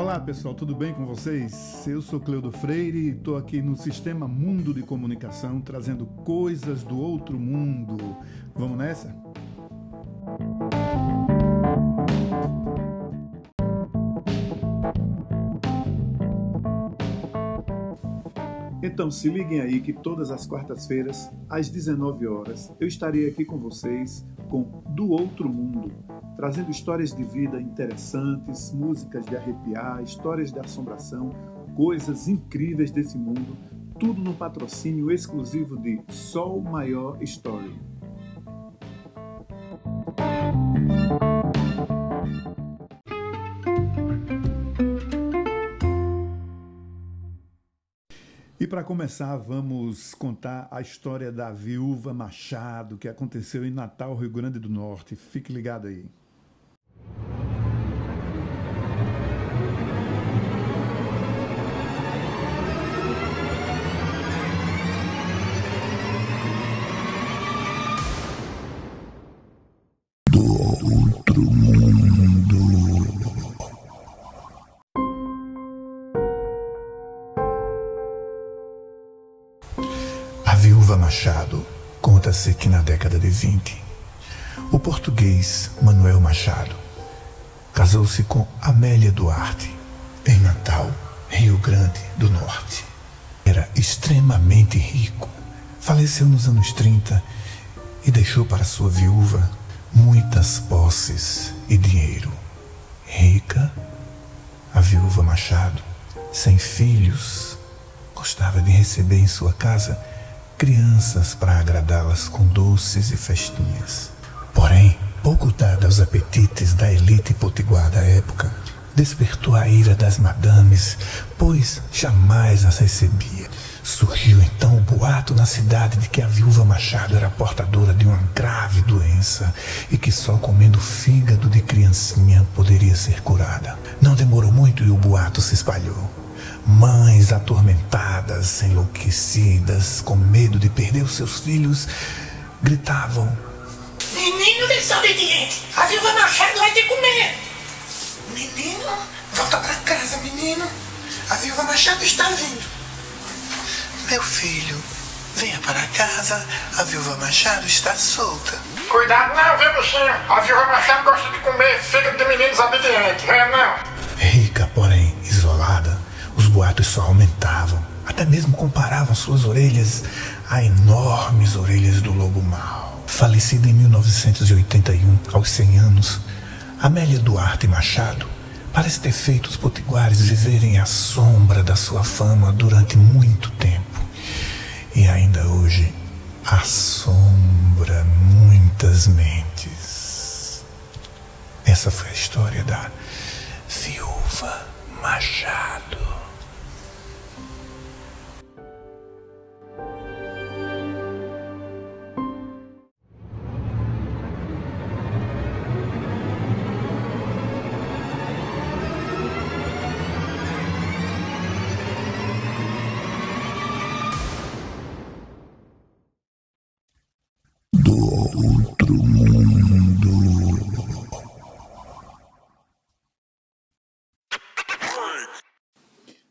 Olá pessoal, tudo bem com vocês? Eu sou Cleudo Freire e estou aqui no Sistema Mundo de Comunicação trazendo coisas do outro mundo. Vamos nessa? Então se liguem aí que todas as quartas-feiras, às 19 horas, eu estarei aqui com vocês com Do Outro Mundo, trazendo histórias de vida interessantes, músicas de arrepiar, histórias de assombração, coisas incríveis desse mundo, tudo no patrocínio exclusivo de Sol Maior Story. Para começar, vamos contar a história da viúva Machado, que aconteceu em Natal, Rio Grande do Norte. Fique ligado aí. Machado, conta-se que na década de 20, o português Manuel Machado casou-se com Amélia Duarte, em Natal, Rio Grande do Norte. Era extremamente rico, faleceu nos anos 30 e deixou para sua viúva muitas posses e dinheiro. Rica, a viúva Machado, sem filhos, gostava de receber em sua casa crianças para agradá-las com doces e festinhas. Porém, pouco dada aos apetites da elite potiguar da época, despertou a ira das madames, pois jamais as recebia. Surgiu então o boato na cidade de que a viúva Machado era portadora de uma grave doença e que só comendo fígado de criancinha poderia ser curada. Não demorou muito e o boato se espalhou. Mães atormentadas, enlouquecidas, com medo de perder os seus filhos, gritavam: Menino desobediente, a viúva Machado vai te comer! Menino, volta para casa, menino. A viúva Machado está vindo. Meu filho, venha para casa, a viúva Machado está solta. Cuidado não, viu, bichinho? A viúva Machado gosta de comer fígado de menino desobediente, é não? Rica, porém isolada, boatos só aumentavam. Até mesmo comparavam suas orelhas a enormes orelhas do lobo mau. Falecida em 1981, aos 100 anos, Amélia Duarte Machado parece ter feito os potiguares viverem à sombra da sua fama durante muito tempo. E ainda hoje assombra muitas mentes. Essa foi a história da viúva Machado.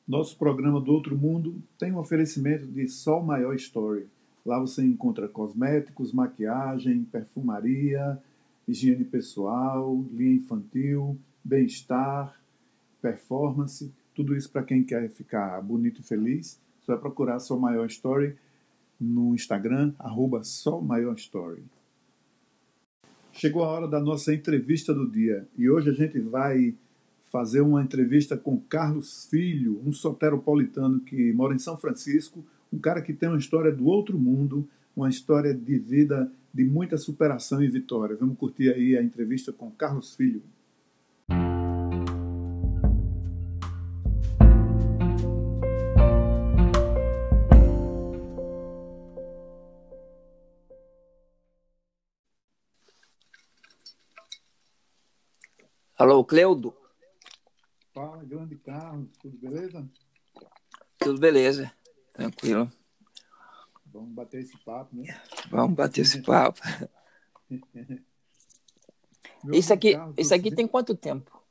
Nosso programa do Outro Mundo tem um oferecimento de Sol Maior Story. Lá você encontra cosméticos, maquiagem, perfumaria, higiene pessoal, linha infantil, bem-estar, performance, tudo isso para quem quer ficar bonito e feliz. Só é procurar Sol Maior Story no Instagram, arroba Sol Maior Story. Chegou a hora da nossa entrevista do dia e hoje a gente vai fazer uma entrevista com Carlos Filho, um soteropolitano que mora em São Francisco, um cara que tem uma história do outro mundo, uma história de vida de muita superação e vitória. Vamos curtir aí a entrevista com Carlos Filho. Alô, Cleudo? Fala, grande Carlos, tudo beleza? Tudo beleza, tranquilo. Vamos bater esse papo, né? Vamos bater esse papo. isso aqui, Carlos, isso aqui tem quanto tempo?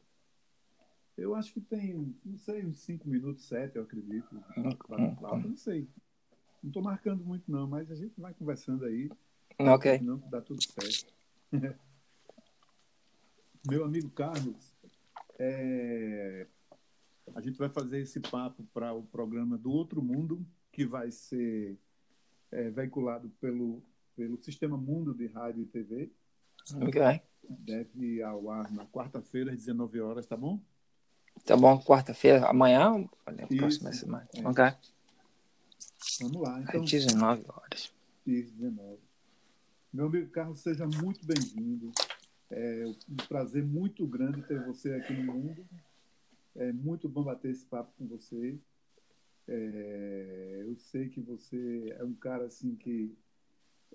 Eu acho que tem, não sei, uns 5 minutos, 7, eu acredito. Não sei. Não estou marcando muito, não, mas a gente vai conversando aí. Ok. Não, dá tudo certo. Meu amigo Carlos, é, a gente vai fazer esse papo para o programa do Outro Mundo, que vai ser é, veiculado pelo, pelo Sistema Mundo de Rádio e TV. Ok. Deve ir ao ar na quarta-feira, às 19 horas, tá bom? Tá bom, quarta-feira, amanhã? Isso. próxima semana. É. Ok. Vamos lá. Às Então, 19 horas. Isso, 19. Meu amigo Carlos, seja muito bem-vindo. É um prazer muito grande ter você aqui no mundo. É muito bom bater esse papo com você. É, eu sei que você é um cara assim que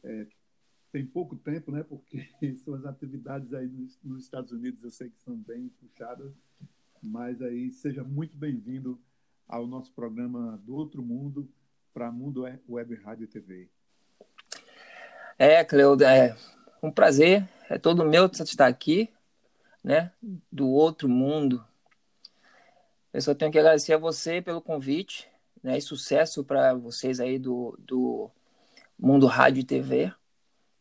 é, tem pouco tempo, né? Porque suas atividades aí nos, nos Estados Unidos eu sei que são bem puxadas. Mas aí seja muito bem-vindo ao nosso programa do Outro Mundo para Mundo Web Rádio TV. É, Cleuda, é um prazer. É todo meu estar aqui, né? Do outro mundo. Eu só tenho que agradecer a você pelo convite, né? E sucesso para vocês aí do, do Mundo Rádio e TV,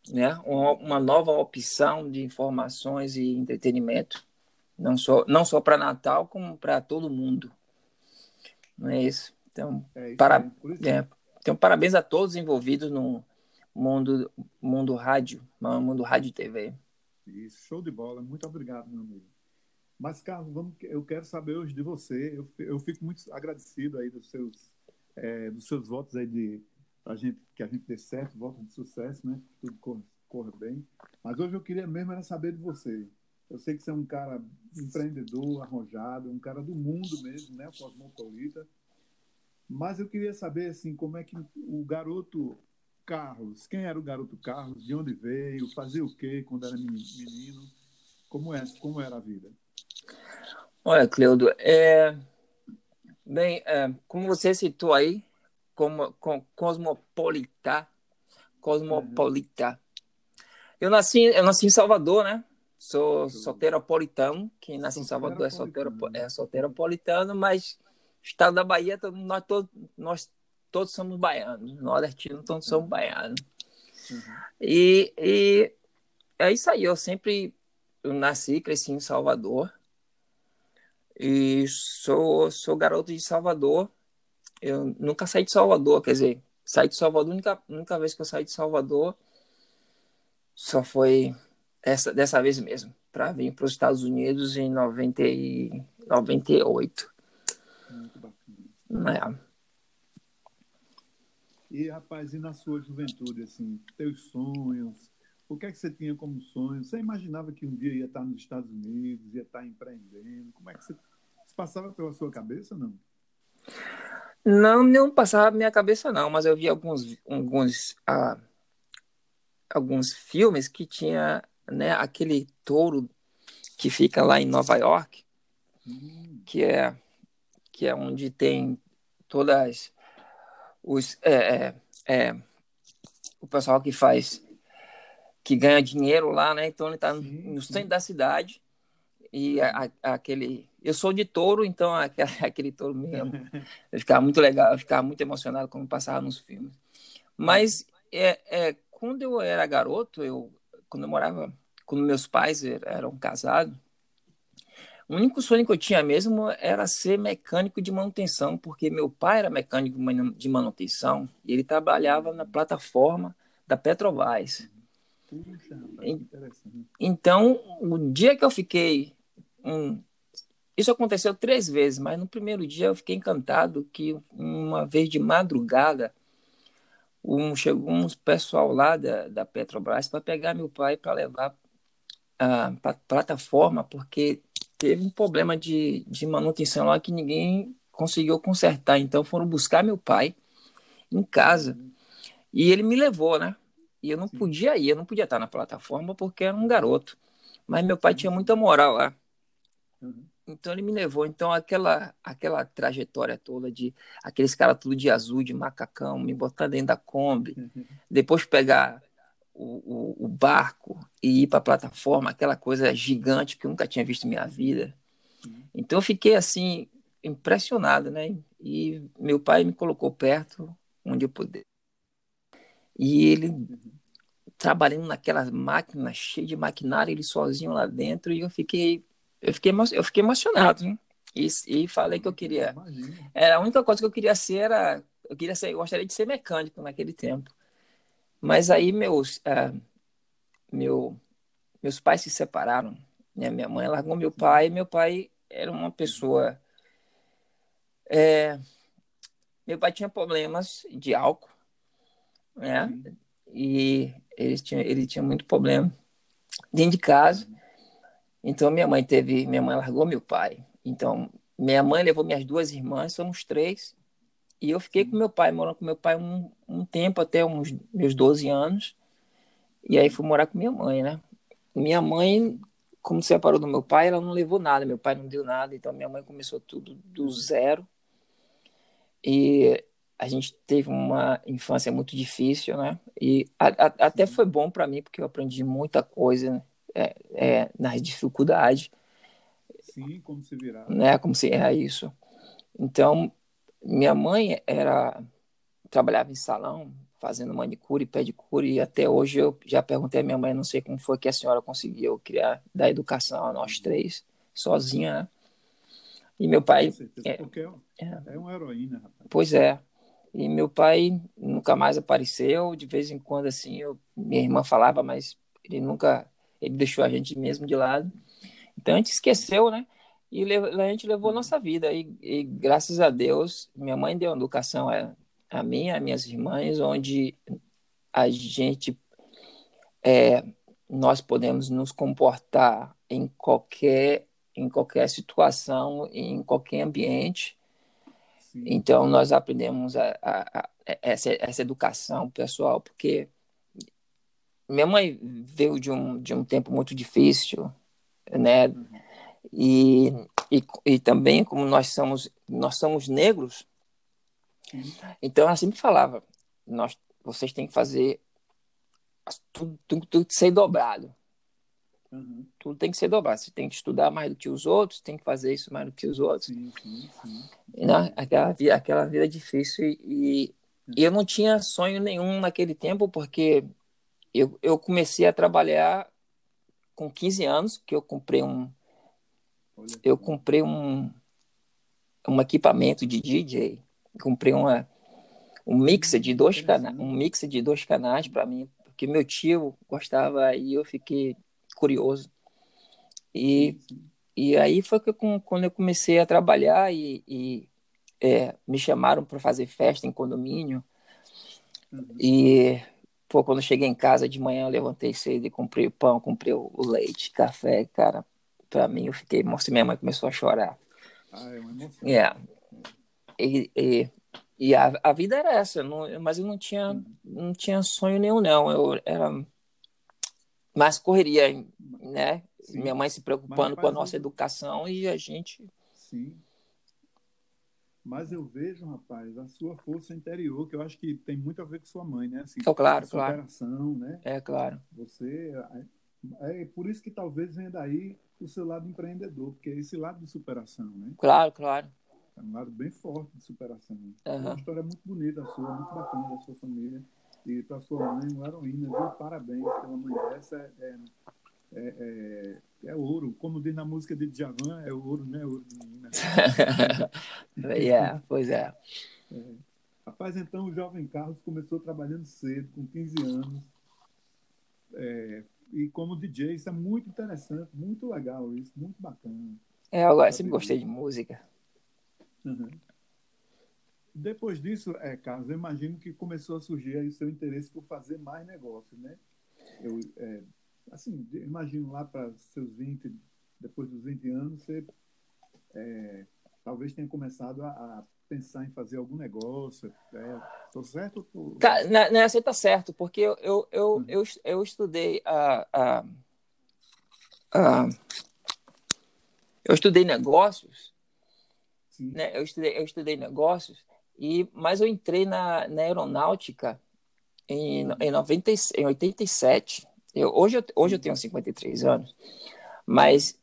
né? Uma, nova opção de informações e entretenimento, não só não só para Natal, como para todo mundo. Não é isso? Então, É isso Para- é, então parabéns a todos envolvidos no mundo mundo rádio, mundo rádio TV. Isso, show de bola. Muito obrigado, meu amigo. Mas, Carlos, vamos, eu quero saber hoje de você. Eu, eu fico muito agradecido aí dos seus, é, dos seus votos aí de pra gente, que a gente dê certo, votos de sucesso, né? Que tudo corra, corra bem. Mas hoje eu queria mesmo era saber de você. Eu sei que você é um cara empreendedor, arrojado, um cara do mundo mesmo, né? Cosmopolita. Mas eu queria saber, assim, como é que o garoto Carlos, quem era o garoto Carlos, de onde veio, fazia o quê quando era meni- menino, como, é, como era a vida? Olha, Cleudo, é... bem, é, como você citou aí, como, com, cosmopolita, cosmopolita. Eu nasci, eu nasci em Salvador, né? Sou solteropolitano, quem nasce em Salvador é solteiro, é solteropolitano, mas estado da Bahia, nós todos, nós todos somos baianos, nordestinos todos somos baianos. Uhum. E, e é isso aí, eu sempre eu nasci, cresci em Salvador. E sou, sou garoto de Salvador. Eu nunca saí de Salvador, quer dizer, saí de Salvador, a única, única vez que eu saí de Salvador só foi essa, dessa vez mesmo, para vir para os Estados Unidos em 90 e 98. Muito bacana. Né? E, rapaz, e na sua juventude, assim, teus sonhos, o que é que você tinha como sonho? Você imaginava que um dia ia estar nos Estados Unidos, ia estar empreendendo? Como é que você... Isso passava pela sua cabeça, não? Não, não passava na minha cabeça, não, mas eu vi alguns, alguns, ah, alguns filmes que tinha né, aquele touro que fica lá em Nova York, Hum, que é, que é onde tem todas os é, é, é, o pessoal que faz que ganha dinheiro lá, né? Então ele está no centro da cidade e a- a- aquele eu sou de touro, então aquele, aquele touro mesmo eu ficava muito legal, eu ficava muito emocionado quando passava nos filmes. Mas é, é, quando eu era garoto, eu quando eu morava, quando meus pais er- eram casados, o único sonho que eu tinha mesmo era ser mecânico de manutenção, porque meu pai era mecânico de manutenção e ele trabalhava na plataforma da Petrobras. Puxa, rapaz. Então, o dia que eu fiquei. um, isso aconteceu três vezes, mas no primeiro dia eu fiquei encantado que uma vez de madrugada um, chegou um pessoal lá da, da Petrobras para pegar meu pai para levar para a plataforma, porque teve um problema de, de manutenção lá que ninguém conseguiu consertar. Então foram buscar meu pai em casa e ele me levou, né? E eu não podia ir, eu não podia estar na plataforma porque era um garoto. Mas meu pai tinha muita moral lá. Uhum. Então ele me levou. Então aquela aquela trajetória toda de aqueles caras tudo de azul, de macacão, me botar dentro da Kombi, depois pegar o, o, o barco e ir para a plataforma, aquela coisa gigante que eu nunca tinha visto na minha vida. Então eu fiquei assim impressionado, né? E meu pai me colocou perto onde eu puder. E ele trabalhando naquela máquina cheia de maquinário, ele sozinho lá dentro, e eu fiquei eu fiquei eu fiquei emocionado, né? E, e falei que eu queria era a única coisa que eu queria ser era eu queria ser eu gostaria de ser mecânico naquele tempo. Mas aí meus uh, meu meus pais se separaram, né? Minha mãe largou meu pai, meu pai era uma pessoa é, meu pai tinha problemas de álcool, né? E ele tinha, ele tinha muito problema dentro de casa. Então minha mãe teve, minha mãe largou meu pai. Então minha mãe levou minhas duas irmãs, somos três. E eu fiquei com meu pai, morando com meu pai um, um tempo, até uns meus 12 anos. E aí fui morar com minha mãe, né? Minha mãe, como se separou do meu pai, ela não levou nada. Meu pai não deu nada. Então minha mãe começou tudo do zero. E a gente teve uma infância muito difícil, né? E a, a, até foi bom para mim, porque eu aprendi muita coisa né? é, é, nas dificuldades. Sim, como se virar. Né? Como se era isso. Então, minha mãe era trabalhava em salão, fazendo manicure e pedicure, e até hoje eu já perguntei à minha mãe, não sei como foi que a senhora conseguiu criar, dar educação a nós três, sozinha, né? E meu pai. É, porque é, é uma heroína, rapaz. Pois é. E meu pai nunca mais apareceu. De vez em quando, assim, eu, minha irmã falava, mas ele nunca. Ele deixou a gente mesmo de lado. Então a gente esqueceu, né? E a gente levou a nossa vida. E, e, graças a Deus, minha mãe deu educação a, a mim, a minhas irmãs, onde a gente. É, nós podemos nos comportar em qualquer em qualquer situação, em qualquer ambiente. Sim. Então, nós aprendemos a, a, a, essa, essa educação pessoal, porque minha mãe veio de um, de um tempo muito difícil, né? Uhum. E, e, e também, como nós somos, nós somos negros, então ela sempre falava: nós, vocês têm que fazer tudo, tudo, tudo ser dobrado. Uhum. Tudo tem que ser dobrado. Você tem que estudar mais do que os outros, tem que fazer isso mais do que os outros. Sim, sim. Né? Aquela, vida, aquela vida difícil. E, e eu não tinha sonho nenhum naquele tempo, porque eu, eu comecei a trabalhar com 15 anos, que eu comprei um. Eu comprei um, um equipamento de DJ. Comprei uma, um mixer de dois canais, um mixer de dois canais para mim, porque meu tio gostava e eu fiquei curioso. E, e aí foi que eu, quando eu comecei a trabalhar e, e é, me chamaram para fazer festa em condomínio. Uhum. E pô, quando eu cheguei em casa de manhã, eu levantei cedo e comprei o pão, comprei o leite, café, cara. Para mim, eu fiquei, mostra minha mãe começou a chorar. Ah, é uma emoção. É. E, e, e a, a vida era essa, não, mas eu não tinha, uhum. não tinha sonho nenhum, não. Eu era mais correria, né? Sim. Minha mãe se preocupando com a nossa educação e a gente. Sim. Mas eu vejo, rapaz, a sua força interior, que eu acho que tem muito a ver com sua mãe, né? Assim, oh, claro, claro. né? É, claro. Você. É, é por isso que talvez venha daí o seu lado empreendedor, porque é esse lado de superação, né? Claro, claro. É um lado bem forte de superação. Uhum. É uma história muito bonita a sua, muito bacana da sua família. E para sua mãe, uma heroína, viu? Parabéns pela mãe dessa. É, é, é, é, ouro. Como diz na música de Djavan, é ouro, né? Ouro de menina. yeah, pois é. é. Rapaz, então o jovem Carlos começou trabalhando cedo, com 15 anos. É, e como DJ, isso é muito interessante, muito legal isso, muito bacana. É, eu sempre gostei de música. Uhum. Depois disso, é, Carlos, eu imagino que começou a surgir aí o seu interesse por fazer mais negócios, né? Eu, é, assim, imagino lá para seus 20, depois dos 20 anos, você é, talvez tenha começado a, a, pensar em fazer algum negócio. Estou é, certo? Tô... Tá, nessa está certo, porque eu, eu, eu, uhum. eu, eu estudei a, a, a, eu estudei negócios, né? eu, estudei, eu estudei negócios e, mas eu entrei na, na aeronáutica em, em, 90, em 87. Eu, hoje, eu, hoje eu tenho 53 anos, mas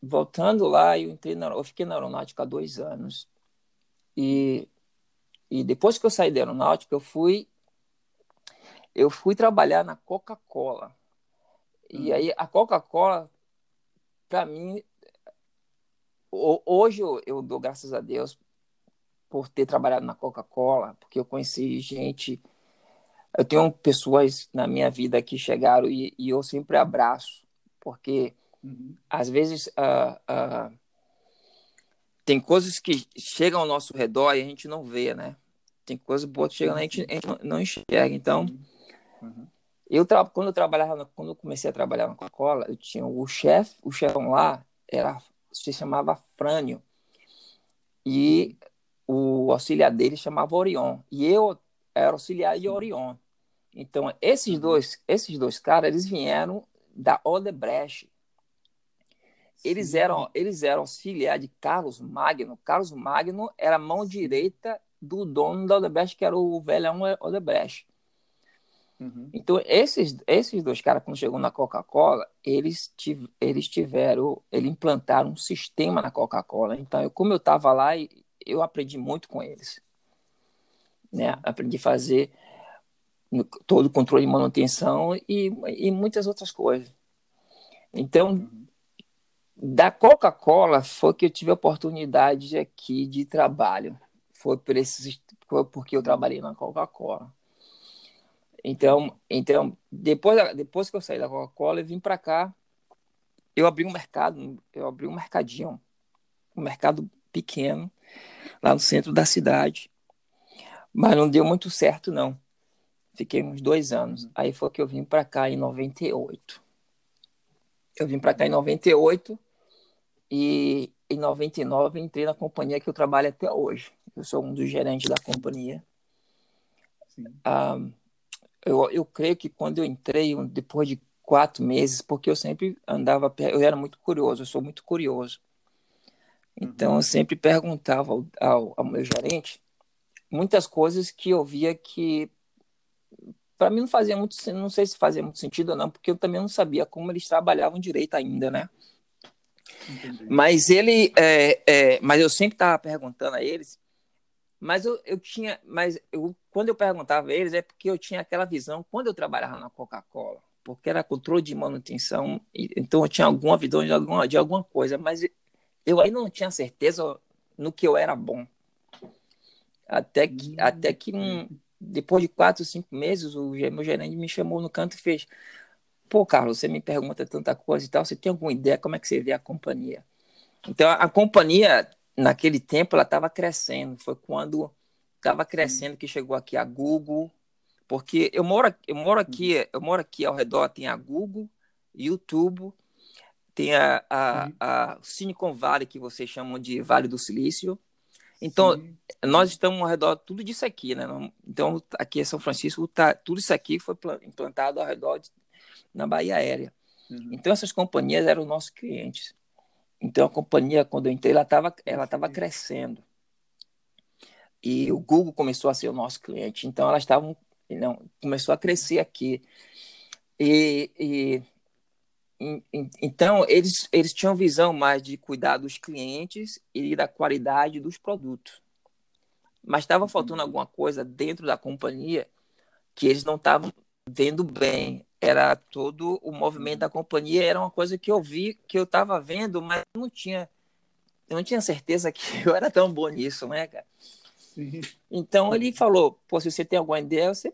voltando lá, eu entrei na, eu fiquei na aeronáutica há dois anos. E, e depois que eu saí da aeronáutica, eu fui eu fui trabalhar na Coca-Cola. E hum. aí a Coca-Cola, para mim, hoje eu, eu dou graças a Deus por ter trabalhado na Coca-Cola, porque eu conheci gente. Eu tenho pessoas na minha vida que chegaram e, e eu sempre abraço, porque uhum. às vezes uh, uh, tem coisas que chegam ao nosso redor e a gente não vê, né? Tem coisas boas que chegam e a gente, a gente não enxerga. Então, uhum. eu quando eu trabalhava, quando eu comecei a trabalhar na Coca-Cola, eu tinha o chefe, o chefão lá era se chamava Frânio. E o auxiliar dele chamava Orion. E eu era auxiliar de Orion. Então, esses uhum. dois, esses dois caras, eles vieram da Odebrecht. Eles eram, eles eram auxiliar de Carlos Magno. Carlos Magno era a mão direita do dono da Odebrecht, que era o velhão Odebrecht. Uhum. Então, esses, esses dois caras, quando chegou na Coca-Cola, eles, tiv eles tiveram, eles implantaram um sistema na Coca-Cola. Então, eu, como eu estava lá, eu aprendi muito com eles. Né? Aprendi a fazer todo o controle de manutenção e, e muitas outras coisas. Então, uhum. Da Coca-Cola foi que eu tive a oportunidade aqui de trabalho. Foi, por esses, foi porque eu trabalhei na Coca-Cola. Então, então depois, depois que eu saí da Coca-Cola, eu vim para cá. Eu abri um mercado, eu abri um mercadinho, um mercado pequeno, lá no centro da cidade. Mas não deu muito certo, não. Fiquei uns dois anos. Uhum. Aí foi que eu vim para cá em 98. Eu vim para cá em 98 e em 99 entrei na companhia que eu trabalho até hoje. Eu sou um dos gerentes da companhia. Ah, eu, eu creio que quando eu entrei, depois de quatro meses, porque eu sempre andava, eu era muito curioso, eu sou muito curioso. Então, eu uhum. sempre perguntava ao, ao, ao meu gerente muitas coisas que eu via que para mim não fazia muito não sei se fazia muito sentido ou não porque eu também não sabia como eles trabalhavam direito ainda né Entendi. mas ele é, é, mas eu sempre estava perguntando a eles mas eu, eu tinha, mas eu, quando eu perguntava a eles, é porque eu tinha aquela visão quando eu trabalhava na Coca-Cola, porque era controle de manutenção, então eu tinha alguma visão de alguma, de alguma coisa, mas eu ainda não tinha certeza no que eu era bom. Até que, hum. até que um, depois de quatro, cinco meses, o meu gerente me chamou no canto e fez: Pô, Carlos, você me pergunta tanta coisa e tal, você tem alguma ideia como é que você vê a companhia? Então, a, a companhia naquele tempo ela estava crescendo. Foi quando estava crescendo que chegou aqui a Google, porque eu moro, eu moro aqui, eu moro aqui ao redor tem a Google, YouTube, tem a, a, a Silicon Valley que vocês chamam de Vale do Silício. Então Sim. nós estamos ao redor tudo disso aqui, né? Então aqui em São Francisco tá tudo isso aqui foi implantado ao redor de, na Bahia Aérea. Uhum. Então essas companhias eram nossos clientes. Então a companhia, quando eu entrei, ela estava ela tava crescendo. E o Google começou a ser o nosso cliente. Então elas estavam. Não, começou a crescer aqui. E, e, e, então eles, eles tinham visão mais de cuidar dos clientes e da qualidade dos produtos. Mas estava faltando alguma coisa dentro da companhia que eles não estavam vendo bem era todo o movimento da companhia era uma coisa que eu vi que eu estava vendo mas não tinha eu não tinha certeza que eu era tão bom nisso né cara? Sim. então ele falou pô se você tem alguma ideia você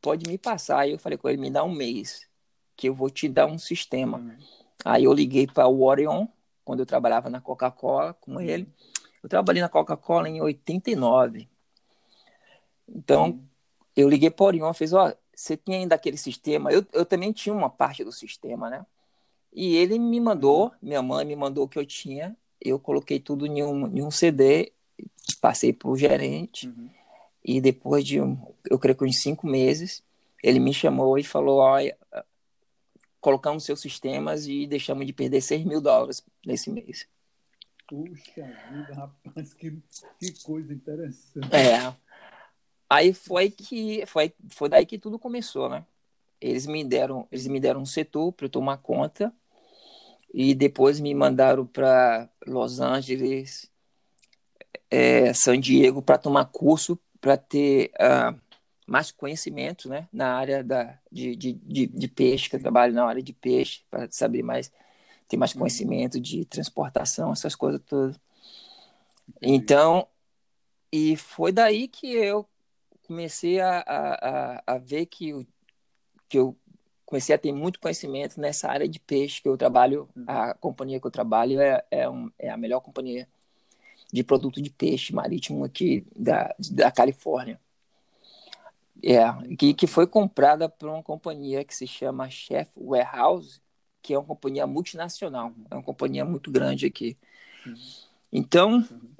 pode me passar. Aí eu falei com ele me dá um mês que eu vou te dar um sistema. Uhum. aí eu liguei para o Orion quando eu trabalhava na Coca-Cola com ele. Eu trabalhei na Coca-Cola em 89 então eu liguei para o Orion fez ó você tinha ainda aquele sistema. Eu, eu também tinha uma parte do sistema, né? E ele me mandou, minha mãe me mandou o que eu tinha. Eu coloquei tudo em um, em um CD, passei para o gerente. Uhum. E depois de, eu creio que uns cinco meses, ele me chamou e falou: Olha, colocamos seus sistemas e deixamos de perder 6 mil dólares nesse mês. Puxa vida, rapaz, que, que coisa interessante. É. Aí foi que foi, foi daí que tudo começou, né? Eles me deram, eles me deram um setor para eu tomar conta e depois me mandaram para Los Angeles, é, San Diego, para tomar curso, para ter uh, mais conhecimento né, na área da, de, de, de, de peixe, que eu trabalho na área de peixe, para saber mais, ter mais conhecimento de transportação, essas coisas todas. Então, e foi daí que eu comecei a, a, a, ver que, eu, que eu comecei a ter muito conhecimento nessa área de peixe que eu trabalho. Uhum. A companhia que eu trabalho é, é, um, é a melhor companhia de produto de peixe marítimo aqui da, da Califórnia. É, que, que foi comprada por uma companhia que se chama Chef Warehouse, que é uma companhia multinacional, é uma companhia muito grande aqui. Uhum. Então, uhum.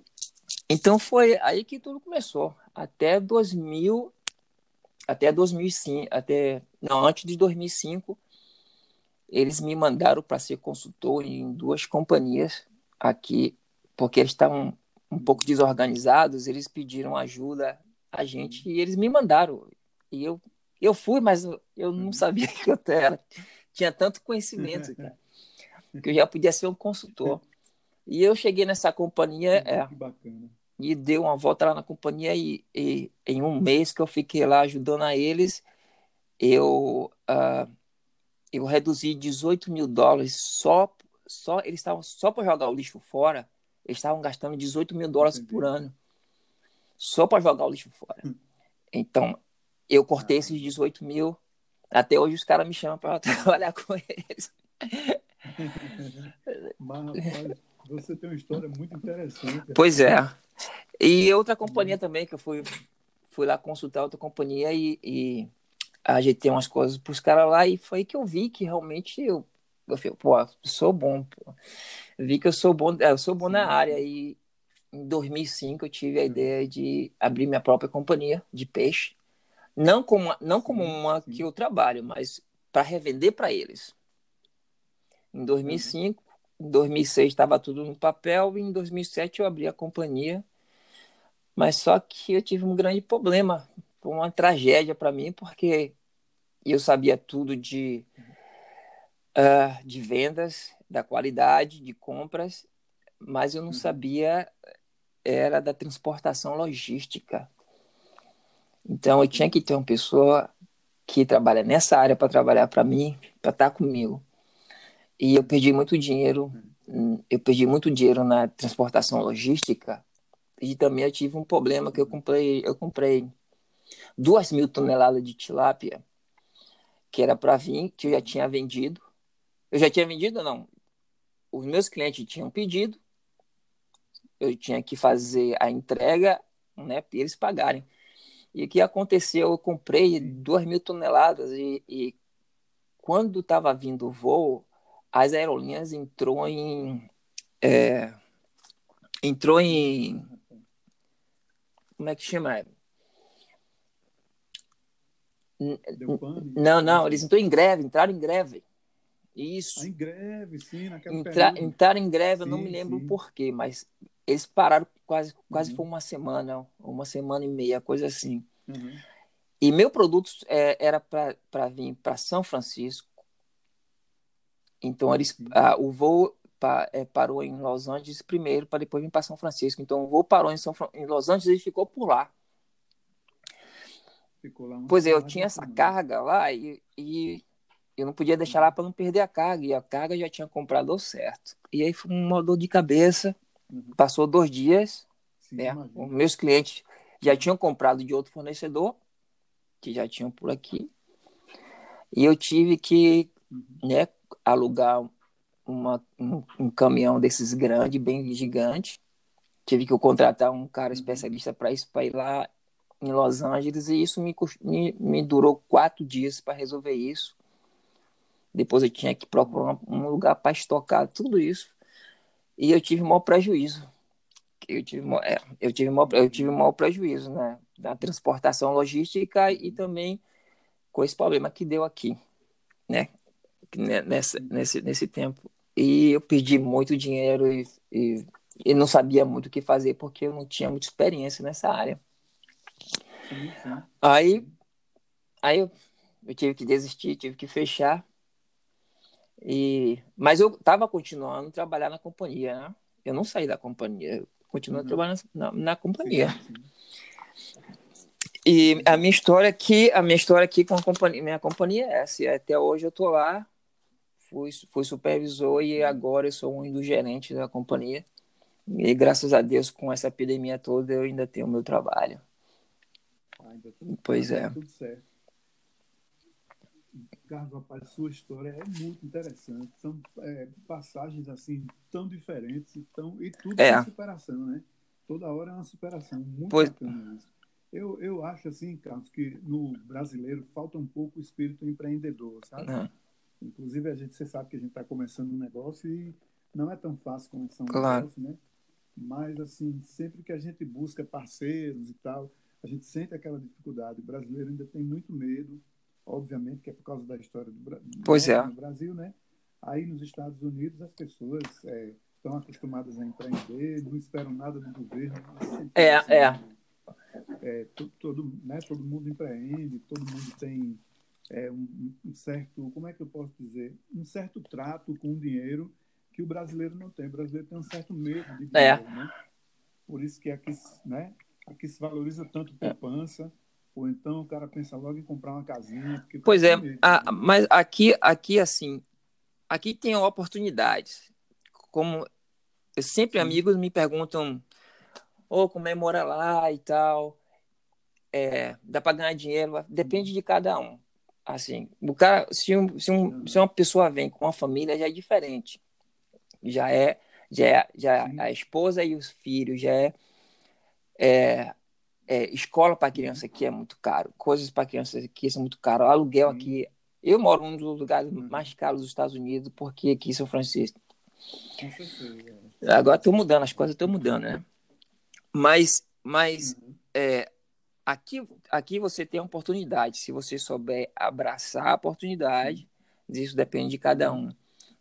Então foi aí que tudo começou. Até 2000, até 2005, até não, antes de 2005, eles me mandaram para ser consultor em duas companhias aqui, porque eles estavam um pouco desorganizados, eles pediram ajuda a gente e eles me mandaram. E eu, eu fui, mas eu não uhum. sabia que eu era, tinha tanto conhecimento, cara, que eu já podia ser um consultor. E eu cheguei nessa companhia é, e dei uma volta lá na companhia e, e, em um mês que eu fiquei lá ajudando a eles, eu, uh, eu reduzi 18 mil dólares só, só eles estavam só para jogar o lixo fora eles estavam gastando 18 mil dólares Entendi. por ano só para jogar o lixo fora. Hum. Então, eu cortei ah. esses 18 mil. Até hoje os caras me chamam para trabalhar com eles. Mas, rapaz, você tem uma história muito interessante. Pois é. E outra companhia também, que eu fui, fui lá consultar outra companhia e, e ajeitei umas coisas para os caras lá e foi que eu vi que realmente eu, eu falei, pô, sou bom, pô vi que eu sou bom, é, eu sou bom na área e em 2005 eu tive a ideia de abrir minha própria companhia de peixe, não como não como uma que eu trabalho, mas para revender para eles. Em 2005, em 2006 estava tudo no papel e em 2007 eu abri a companhia. Mas só que eu tive um grande problema, foi uma tragédia para mim porque eu sabia tudo de uh, de vendas, da qualidade de compras, mas eu não uhum. sabia era da transportação logística. Então eu tinha que ter uma pessoa que trabalha nessa área para trabalhar para mim, para estar tá comigo. E eu perdi muito dinheiro, eu perdi muito dinheiro na transportação logística e também eu tive um problema que eu comprei, eu comprei duas mil toneladas de tilápia que era para vir, que eu já tinha vendido. Eu já tinha vendido não, os meus clientes tinham pedido, eu tinha que fazer a entrega, né, para eles pagarem. E o que aconteceu? Eu comprei duas mil toneladas e, e quando estava vindo o voo, as aerolíneas entrou em é, entrou em como é que chama? Não, não, eles entrou em greve, entraram em greve. Isso. Ah, em greve, sim, naquela Entra, Entrar em greve, sim, eu não me lembro sim. por quê, mas eles pararam quase, quase uhum. foi uma semana, uma semana e meia, coisa assim. Uhum. E meu produto é, era para vir para São Francisco. Então, eles, ah, o voo pa, é, parou em Los Angeles primeiro, para depois vir para São Francisco. Então, o voo parou em, São, em Los Angeles e ficou por lá. Ficou lá pois é, eu tinha essa carga lá e, e eu não podia deixar lá para não perder a carga, e a carga já tinha comprado certo. E aí foi uma dor de cabeça. Uhum. Passou dois dias, Sim, né? Os meus clientes já tinham comprado de outro fornecedor, que já tinham por aqui. E eu tive que uhum. né, alugar uma, um, um, caminhão desses grandes, bem gigante. Tive que contratar um cara especialista para isso, para ir lá em Los Angeles, e isso me, me, me durou quatro dias para resolver isso. Depois eu tinha que procurar um lugar para estocar tudo isso. E eu tive maior prejuízo. Eu tive, é, eu tive, maior, eu tive maior prejuízo né? na transportação logística e também com esse problema que deu aqui, né? Nessa, nesse, nesse tempo. E eu perdi muito dinheiro e, e, e não sabia muito o que fazer porque eu não tinha muita experiência nessa área. Aí, aí eu, eu tive que desistir, tive que fechar. E, mas eu estava continuando a trabalhar na companhia, né? Eu não saí da companhia, eu continuo uhum. trabalhando na, na companhia. Sim, sim. E a minha história aqui, a minha história aqui com a companhia, minha companhia é essa. Até hoje eu tô lá, fui, fui supervisor e agora eu sou um dos gerentes da companhia. E graças a Deus, com essa epidemia toda, eu ainda tenho o meu trabalho. Ah, pois é. Tudo certo. Carlos, rapaz, sua história é muito interessante. São é, passagens assim tão diferentes e, tão, e tudo é uma superação, né? Toda hora é uma superação. Muito pois... bacana isso. Eu, eu acho assim, Carlos, que no brasileiro falta um pouco o espírito empreendedor, sabe? Uhum. Inclusive, a gente, você sabe que a gente está começando um negócio e não é tão fácil começar um claro. negócio, né? Mas, assim, sempre que a gente busca parceiros e tal, a gente sente aquela dificuldade. O brasileiro ainda tem muito medo, obviamente, que é por causa da história do, do pois é. Brasil, né? Aí, nos Estados Unidos, as pessoas é, estão acostumadas a empreender, não esperam nada do governo. É, é. é todo, todo, né, todo mundo empreende, todo mundo tem é, um, um, certo, como é que eu posso dizer, um certo trato com o dinheiro que o brasileiro não tem. O brasileiro tem um certo medo de é. dinheiro, é. né? Por isso que aqui, né, aqui se valoriza tanto poupança, ou então o cara pensa logo em comprar uma casinha. Pois é, medo, a, né? mas aqui, aqui assim, aqui tem oportunidades. Como sempre Sim. amigos me perguntam, ou oh, como é morar lá e tal, é, dá para ganhar dinheiro, depende de cada um. Assim, o cara, se, um, se, um, se uma pessoa vem com uma família, já é diferente. Já é, já é, já é a esposa e os filhos, já é, é, é escola para criança aqui é muito caro, coisas para crianças aqui são muito caro, aluguel Sim. aqui. Eu moro num dos lugares uhum. mais caros dos Estados Unidos, porque aqui em São Francisco. Agora estou mudando, as coisas estão mudando, né? Mas, mas uhum. é, aqui, aqui você tem a oportunidade. Se você souber abraçar a oportunidade, isso depende de cada um.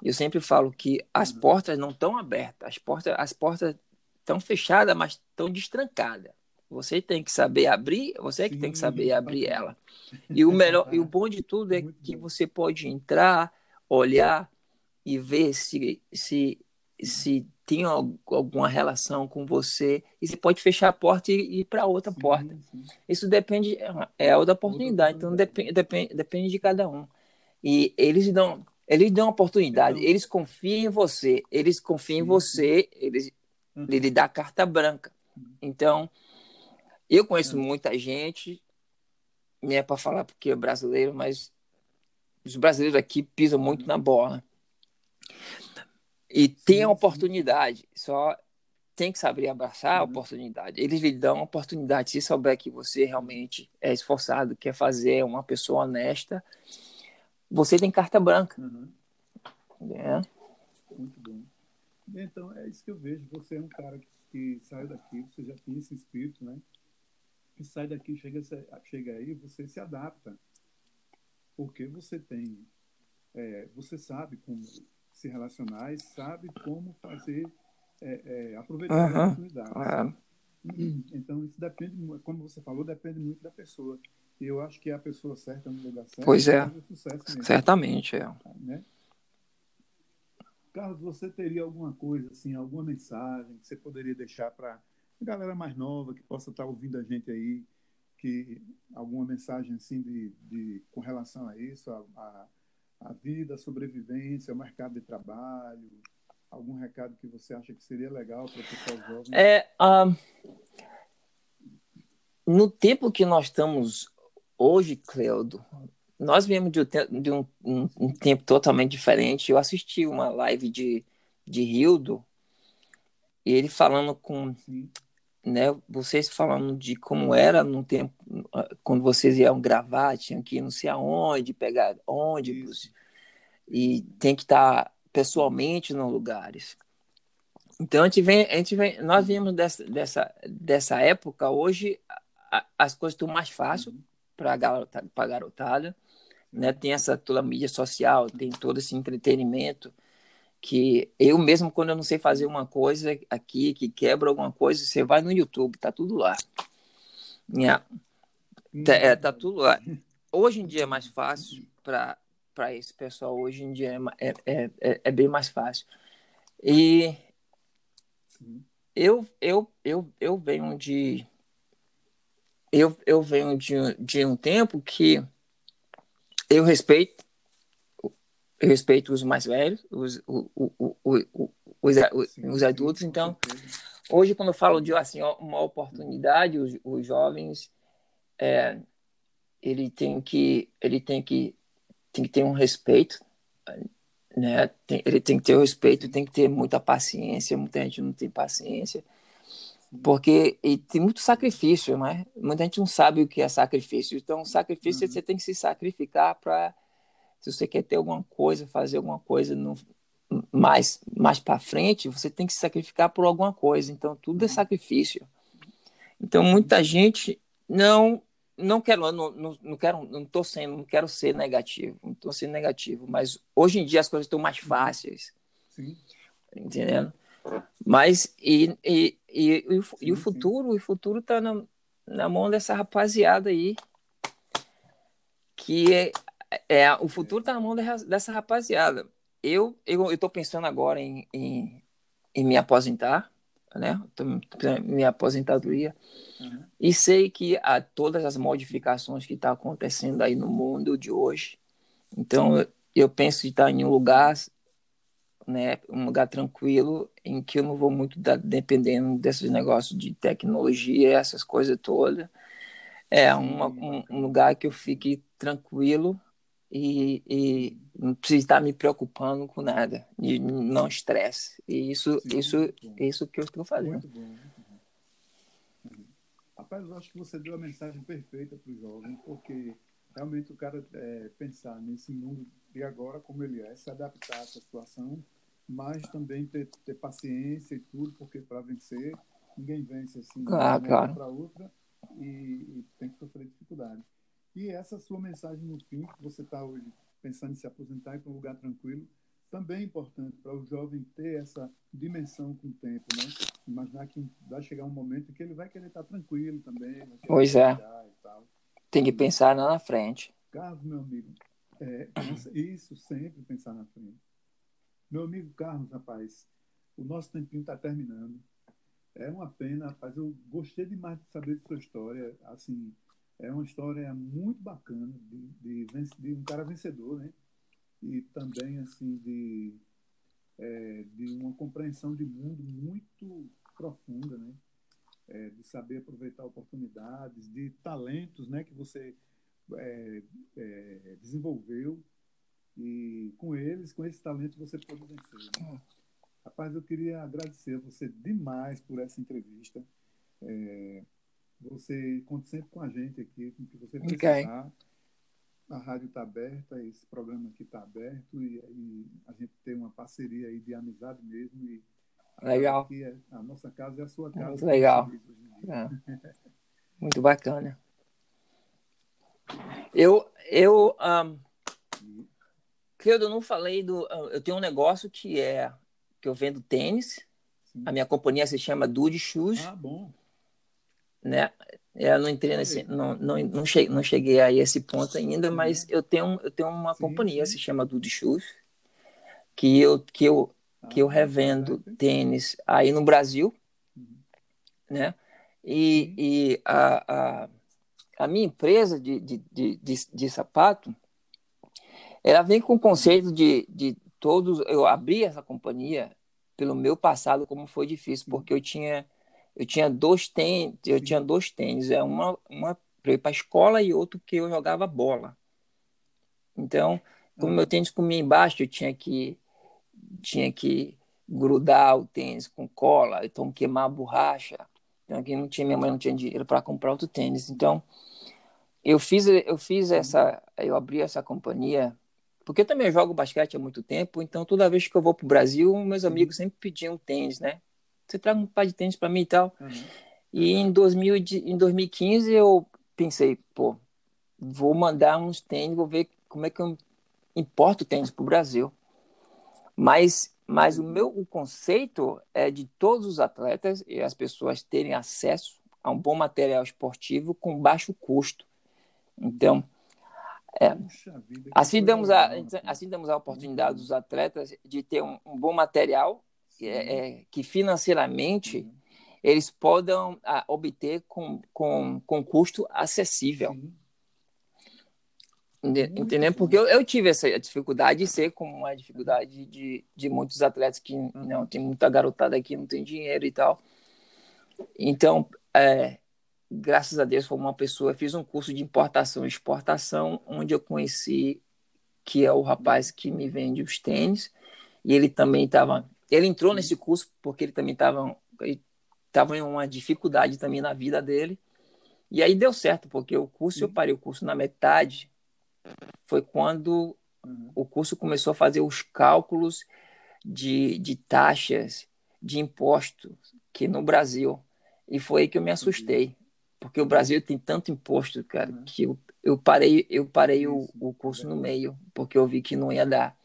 Eu sempre falo que as uhum. portas não estão abertas, as portas, as portas estão fechadas, mas estão destrancadas. Você tem que saber abrir, você é que Sim, tem que saber abrir ela. E o melhor, e o bom de tudo é que você pode entrar, olhar e ver se se se tem alguma relação com você e você pode fechar a porta e ir para outra sim, porta. Sim. Isso depende, é a da oportunidade, então depende, depende, depende de cada um. E eles dão, eles dão oportunidade, então, eles confiam em você, eles confiam sim, em você, eles, uhum. ele dá carta branca. Então, eu conheço uhum. muita gente, não é para falar porque é brasileiro, mas os brasileiros aqui pisam muito na bola. E tem a oportunidade, só tem que saber abraçar a uhum. oportunidade. Eles lhe dão a oportunidade, se souber que você realmente é esforçado, quer fazer uma pessoa honesta, você tem carta branca. Uhum. É. Muito bom. Então, é isso que eu vejo. Você é um cara que, que saiu daqui, você já tinha esse espírito, né? Que sai daqui, chega, chega aí, você se adapta. Porque você tem. É, você sabe como se relacionar e sabe como fazer, é, é, aproveitar uhum. a oportunidade. Uhum. Então, isso depende, como você falou, depende muito da pessoa. E eu acho que é a pessoa certa no lugar certo pois é. Certamente, é. Né? Carlos, você teria alguma coisa, assim, alguma mensagem que você poderia deixar para a galera mais nova que possa estar ouvindo a gente aí, que alguma mensagem assim de, de com relação a isso, a, a a vida, a sobrevivência, o mercado de trabalho? Algum recado que você acha que seria legal para o pessoal jovem? É, um, no tempo que nós estamos hoje, Cleudo, nós viemos de, de um, um, um, tempo totalmente diferente. Eu assisti uma live de, de Hildo, e ele falando com. Né, vocês falando de como era no tempo, quando vocês iam gravar, tinham que ir não sei aonde, pegar ônibus, e tem que estar pessoalmente nos lugares. Então a gente vem, a gente vem, nós vimos dessa, dessa, dessa época, hoje a, as coisas estão mais fáceis para a garotada, garotada né? Tem essa toda a mídia social, tem todo esse entretenimento que eu mesmo quando eu não sei fazer uma coisa aqui que quebra alguma coisa, você vai no YouTube, tá tudo lá. Yeah. Tá, é, tá tudo lá. Hoje em dia é mais fácil para para esse pessoal hoje em dia é, é, é, é bem mais fácil. E eu, eu, eu, eu venho de eu, eu venho de, de um tempo que eu respeito eu respeito os mais velhos, os, o, o, o, os, os adultos, então hoje quando eu falo de assim uma oportunidade, os, os jovens é, ele tem que ele tem que tem que ter um respeito né tem, ele tem que ter o respeito tem que ter muita paciência muita gente não tem paciência porque e tem muito sacrifício, né? Muita gente não sabe o que é sacrifício. Então, sacrifício uhum. você tem que se sacrificar para se você quer ter alguma coisa, fazer alguma coisa no, mais mais para frente, você tem que se sacrificar por alguma coisa. Então, tudo é uhum. sacrifício. Então, muita gente não não quero não, não, não quero não tô sendo não quero ser negativo, não tô sendo negativo, mas hoje em dia as coisas estão mais uhum. fáceis. Sim. Entendendo? Mas e, e, e, e, o, sim, e o futuro, sim. o futuro está na, na mão dessa rapaziada aí. Que é, o futuro está na mão dessa rapaziada. Eu eu estou pensando agora em, em, em, me aposentar, né? Tô, minha aposentadoria. Uhum. E sei que há todas as modificações que estão tá acontecendo aí no mundo de hoje. Então, eu, eu penso em estar em um lugar né, um lugar tranquilo em que eu não vou muito dar, dependendo desses negócios de tecnologia, essas coisas todas. É uma, um, um, lugar que eu fique tranquilo e, e não preciso estar me preocupando com nada, e não estresse. E isso, Sim, isso, isso que eu estou fazendo. Muito bom. Uhum. Rapaz, eu acho que você deu a mensagem perfeita para o jovem, porque realmente o cara é, pensar nesse mundo de agora como ele é, se adaptar a essa situação, mas também ter, ter paciência e tudo, porque para vencer, ninguém vence assim ah, de uma claro. para outra e, e, tem que sofrer dificuldade. E essa sua mensagem no fim, que você está hoje pensando em se aposentar e para um lugar tranquilo, também é importante para o jovem ter essa dimensão com o tempo, né? Imaginar que vai chegar um momento em que ele vai querer estar tranquilo também. Pois é. Tem que pensar lá na frente. Carlos, meu amigo, é, isso sempre pensar na frente. Meu amigo Carlos, rapaz, o nosso tempinho está terminando. É uma pena, rapaz. Eu gostei demais de saber de sua história. Assim, é uma história muito bacana de, de, de um cara vencedor, né? E também, assim, de, é, de uma compreensão de mundo muito profunda, né? É, de saber aproveitar oportunidades, de talentos, né? Que você é, é, desenvolveu e com eles, com esse talento, você pode vencer. Né? Rapaz, eu queria agradecer a você demais por essa entrevista. É, você conta sempre com a gente aqui, com o que você precisar. Okay. A rádio está aberta, esse programa aqui está aberto e, e, a gente tem uma parceria aí de amizade mesmo. E legal. É, a nossa casa é a sua casa. Muito legal. É. Muito bacana. Eu, eu um Cleudo, eu não falei do. Eu tenho um negócio que é que eu vendo tênis. Sim. A minha companhia se chama Dude Shoes. Ah, bom. Né? Eu não entrei nesse, não, não, não, cheguei, não cheguei a esse ponto ainda, sim. mas eu tenho, eu tenho uma sim, companhia se chama Dude Shoes, que eu, que eu, ah, que eu revendo tênis aí no Brasil, uhum. né? E, e a, a, a minha empresa de, de, de, de, de sapato, ela vem com o conceito de, de todos. Eu abri essa companhia pelo meu passado, como foi difícil, porque eu tinha eu tinha dois tênis, eu tinha dois tênis, é uma uma para ir para a escola e outro que eu jogava bola. Então, como meu tênis comia embaixo, eu tinha que tinha que grudar o tênis com cola, então queimar a borracha. Então, aqui não tinha minha mãe não tinha dinheiro para comprar outro tênis. Então, eu fiz eu fiz essa eu abri essa companhia porque eu também jogo basquete há muito tempo, então toda vez que eu vou para o Brasil, meus amigos sempre pediam tênis, né? Você traga um par de tênis para mim e tal. Uhum. E em, 2000, em 2015 eu pensei, pô, vou mandar uns tênis, vou ver como é que eu importo tênis para o Brasil. Mas, mas o meu o conceito é de todos os atletas e as pessoas terem acesso a um bom material esportivo com baixo custo. Então, É. Assim damos, a, assim damos a oportunidade dos atletas de ter um, um bom material é, é, que financeiramente eles podem a, obter com, com, com custo acessível. Entendeu? Porque eu, eu, tive essa dificuldade de ser como a dificuldade de, de muitos atletas que não tem muita garotada aqui, não tem dinheiro e tal. Então, é, graças a Deus, foi uma pessoa, fiz um curso de importação e exportação, onde eu conheci que é o rapaz que me vende os tênis, e ele também estava, ele entrou nesse curso porque ele também estava estava em uma dificuldade também na vida dele. E aí deu certo, porque o curso, eu parei o curso na metade, foi quando uhum. o curso começou a fazer os cálculos de, de taxas de imposto que no Brasil. E foi aí que eu me assustei porque o Brasil tem tanto imposto, cara, uhum. que eu, eu parei, eu parei o, o curso no meio, porque eu vi que não ia dar.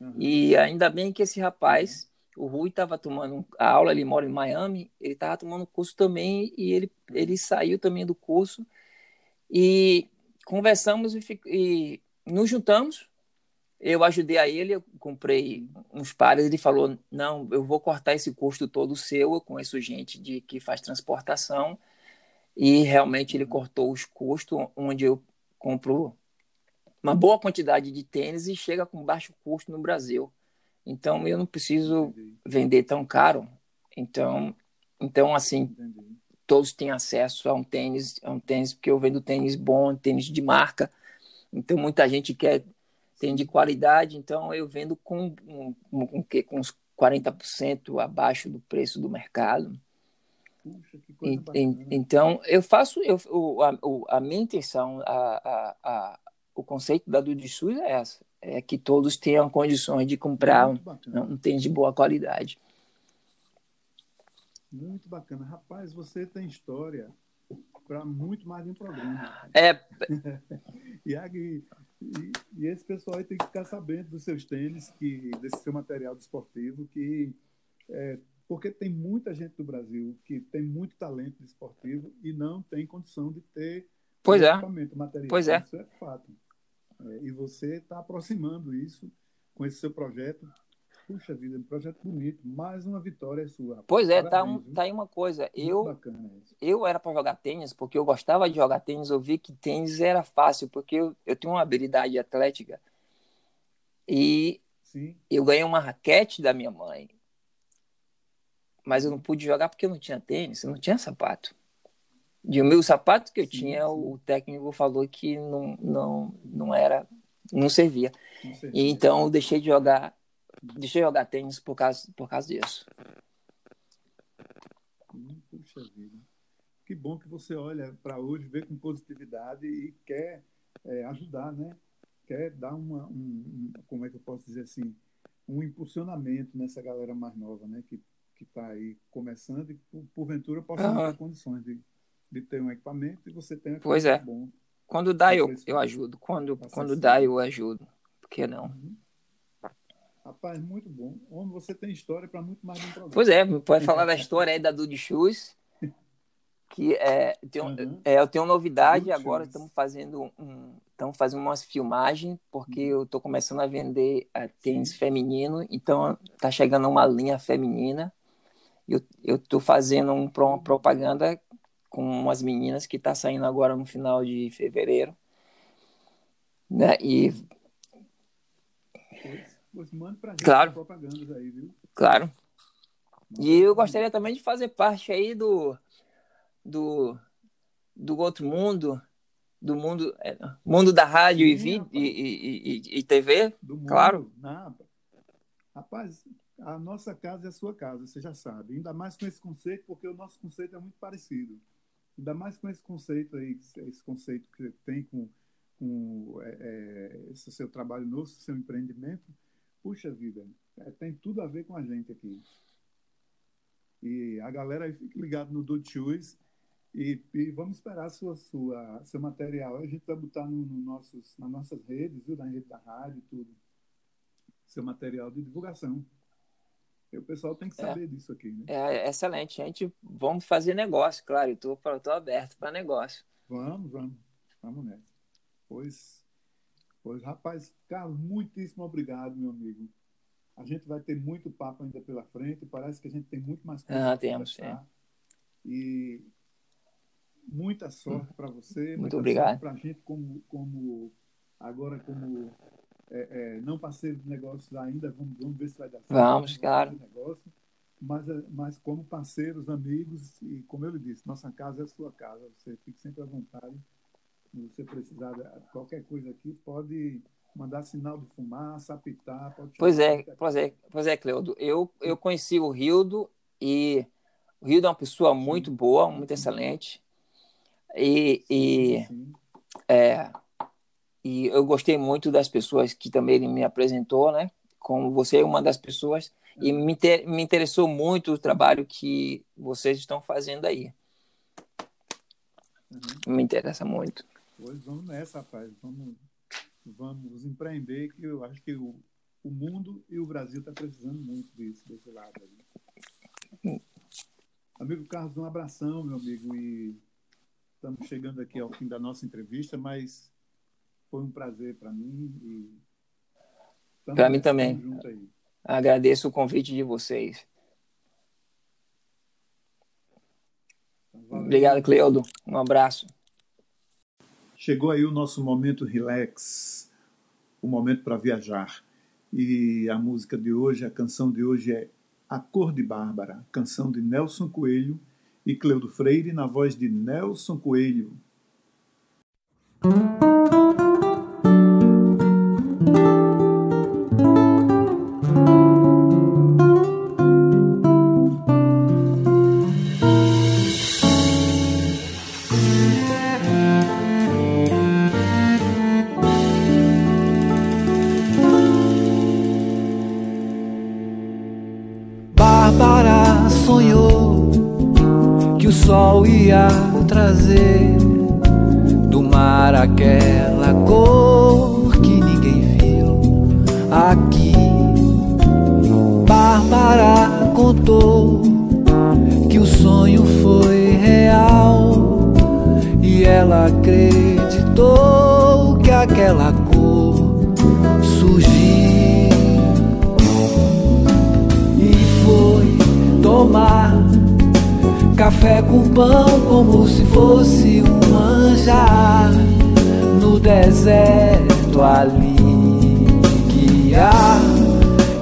Uhum. E ainda bem que esse rapaz, o Rui, estava tomando a aula, ele mora em Miami, ele estava tomando curso também, e ele, ele saiu também do curso, e conversamos e, e nos juntamos, eu ajudei a ele, eu comprei uns pares, ele falou, não, eu vou cortar esse custo todo seu, eu conheço gente de, que faz transportação, e realmente ele cortou os custos, onde eu compro uma boa quantidade de tênis e chega com baixo custo no Brasil. Então eu não preciso vender tão caro. Então, então assim, todos têm acesso a um tênis, a um tênis porque eu vendo tênis bom, tênis de marca. Então muita gente quer tênis de qualidade, então eu vendo com com, com, com uns 40% abaixo do preço do mercado. Puxa, que coisa e, então, eu faço, eu, a, a minha intenção, a, a, a, o conceito da Dudissus é essa, é que todos tenham condições de comprar um, um tênis de boa qualidade. Muito bacana. Rapaz, você tem história para muito mais de um programa. É. e, e, e, esse pessoal aí tem que ficar sabendo dos seus tênis, que, desse seu material desportivo, que é, porque tem muita gente do Brasil que tem muito talento esportivo e não tem condição de ter pois é. equipamento, material. Pois é. Isso é fato. É, e você está aproximando isso com esse seu projeto. Puxa vida, um projeto bonito. Mais uma vitória sua. Pois é, tá, um, tá aí uma coisa. eu, eu era para jogar tênis porque eu gostava de jogar tênis. Eu vi que tênis era fácil porque eu, eu tenho uma habilidade atlética. E Sim. eu ganhei uma raquete da minha mãe mas eu não pude jogar porque eu não tinha tênis, eu não tinha sapato. E o meu sapato que eu sim, tinha, sim. o técnico falou que não, não, não era, não servia. Não servia. E então eu deixei de jogar, deixei de jogar tênis por causa, por causa disso. Puxa vida. Que bom que você olha para hoje, vê com positividade e quer é, ajudar, né? Quer dar uma, um, um, como é que eu posso dizer assim, um impulsionamento nessa galera mais nova, né? Que que está aí começando e, porventura, possa uhum. ter condições de, de ter um equipamento e você tem um pois é. bom. Quando dá, eu, eu ajudo. Quando, quando dá, eu ajudo. Por que não? Uhum. Rapaz, muito bom. Homem, você tem história para muito mais de um programa. Pois é, pode falar da história aí da Dude Shoes. Que é, tem, uhum. é, eu tenho novidade Dude agora, estamos fazendo um, estamos fazendo umas filmagens, porque uhum. eu estou começando a vender uh, tênis feminino, então tá chegando uma linha feminina eu, eu tô fazendo um, uma propaganda com umas meninas que tá saindo agora no final de fevereiro. Né? E. Pois, pois manda pra gente claro. propagandas aí, viu? Claro. E eu gostaria também de fazer parte aí do. do, do outro mundo, do mundo, é, mundo da rádio Sim, e, vídeo, e, e, e, TV, do claro. Nada. Rapaz, a nossa casa é a sua casa, você já sabe. Ainda mais com esse conceito, porque o nosso conceito é muito parecido. Ainda mais com esse conceito aí, esse conceito que tem com, com é, é, esse seu trabalho novo, seu empreendimento. Puxa vida, é, tem tudo a ver com a gente aqui. E a galera aí fique ligado no Do Choose e, e, vamos esperar sua, sua, seu material. A gente vai botar no, no nossos, nas nossas redes, viu? na rede da rádio, tudo. Seu material de divulgação. E o pessoal tem que é. saber é, disso aqui, né? É excelente. Gente, vamos fazer negócio, claro. Tô aberto para negócio. Vamos, vamos. Vamos nessa. Pois Pois, rapaz, Carlos, muitíssimo obrigado, meu amigo. A gente vai ter muito papo ainda pela frente. Parece que a gente tem muito mais coisa ah, temos. E muita sorte para você. Muito obrigado. Para a gente, como, como agora, como é, é, não parceiro de negócios ainda, vamos, vamos ver se vai dar certo. Vamos, claro. Negócio, mas, é, mas como parceiros, amigos, e como eu lhe disse, nossa casa é a sua casa. Você fique sempre à vontade. Se você precisar de qualquer coisa aqui, pode mandar sinal de fumaça, apitar. pois é, pois é, pois é, Cleudo. Eu, eu conheci o Rildo e o Rildo é uma pessoa muito boa, muito excelente. E, e, é, e eu gostei muito das pessoas que também ele me apresentou, né? Como você é uma das pessoas. E me, inter, me interessou muito o trabalho que vocês estão fazendo aí. Uhum. Me interessa muito. Pois vamos nessa, rapaz. Vamos, vamos empreender, que eu acho que o, o mundo e o Brasil estão tá precisando muito disso, desse lado aí. Amigo Carlos, um abração, meu amigo, e estamos chegando aqui ao fim da nossa entrevista, mas foi um prazer para mim e para mim também. Agradeço o convite de vocês. Valeu. Obrigado, Cleudo. Um abraço. Chegou aí o nosso momento relax, o momento para viajar. E a música de hoje, a canção de hoje é A Cor de Bárbara, canção de Nelson Coelho e Cleudo Freire, na voz de Nelson Coelho. sol ia trazer do mar aquela cor que ninguém viu aqui. Bárbara contou que o sonho foi real e ela acreditou que aquela cor surgiu e foi tomar Café com pão como se fosse um manjar No deserto ali que há.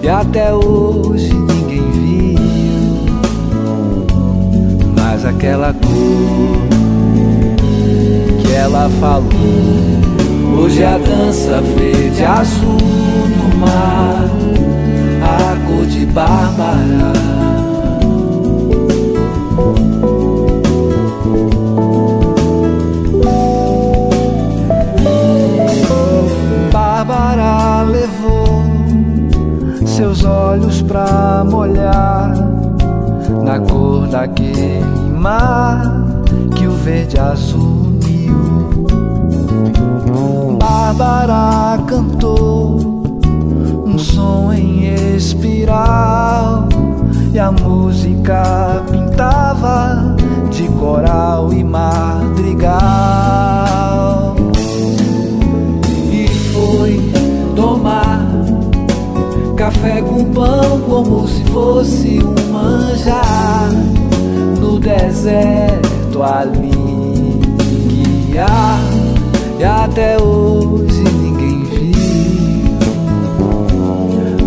E até hoje ninguém viu Mas aquela cor que ela falou Hoje a dança verde azul do mar A cor de Bárbara Sara levou seus olhos pra molhar na cor daquele mar que o verde azul uniu. Bárbara cantou um som em espiral e a música pintava de coral e madrigal. café com pão como se fosse um manjar no deserto ali. E até hoje ninguém viu.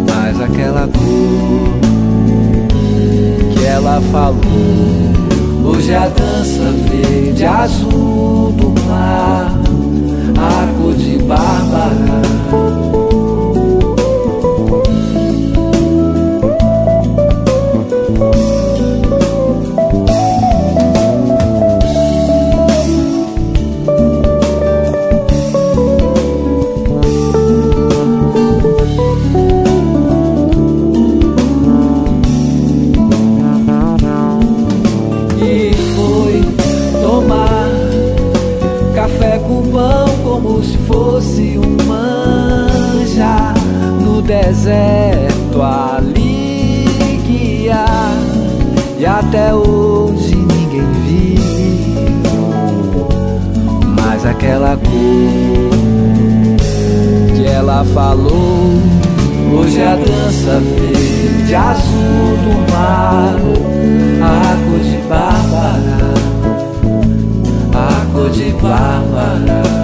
Mas aquela cor que ela falou hoje a dança verde azul do mar a cor de Bárbara. deserto ali guiar e até hoje ninguém viu, mas aquela cor que ela falou. Hoje a dança verde azul do mar, arco de Bárbara, cor de Bárbara.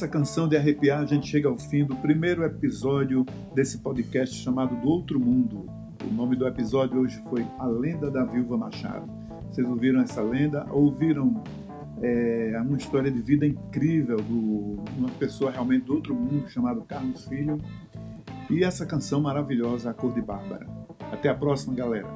Essa canção de arrepiar, a gente chega ao fim do primeiro episódio desse podcast chamado Do Outro Mundo. O nome do episódio hoje foi A Lenda da Viúva Machado. Vocês ouviram essa lenda? Ouviram é, uma história de vida incrível de uma pessoa realmente do outro mundo chamado Carlos Filho. E essa canção maravilhosa, A Cor de Bárbara. Até a próxima, galera.